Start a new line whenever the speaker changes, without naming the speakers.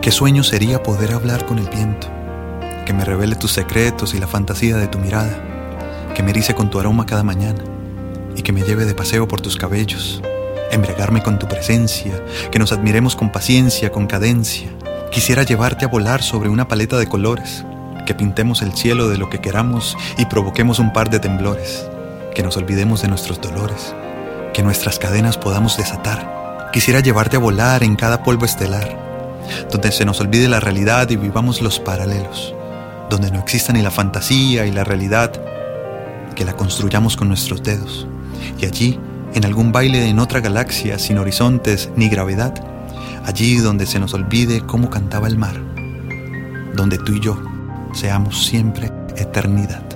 Qué sueño sería poder hablar con el viento, que me revele tus secretos y la fantasía de tu mirada, que me erice con tu aroma cada mañana. Y que me lleve de paseo por tus cabellos, embriagarme con tu presencia, que nos admiremos con paciencia, con cadencia. Quisiera llevarte a volar sobre una paleta de colores, que pintemos el cielo de lo que queramos y provoquemos un par de temblores, que nos olvidemos de nuestros dolores, que nuestras cadenas podamos desatar. Quisiera llevarte a volar en cada polvo estelar, donde se nos olvide la realidad y vivamos los paralelos, donde no exista ni la fantasía y la realidad, que la construyamos con nuestros dedos. Y allí, en algún baile en otra galaxia sin horizontes ni gravedad, allí donde se nos olvide cómo cantaba el mar, donde tú y yo seamos siempre eternidad.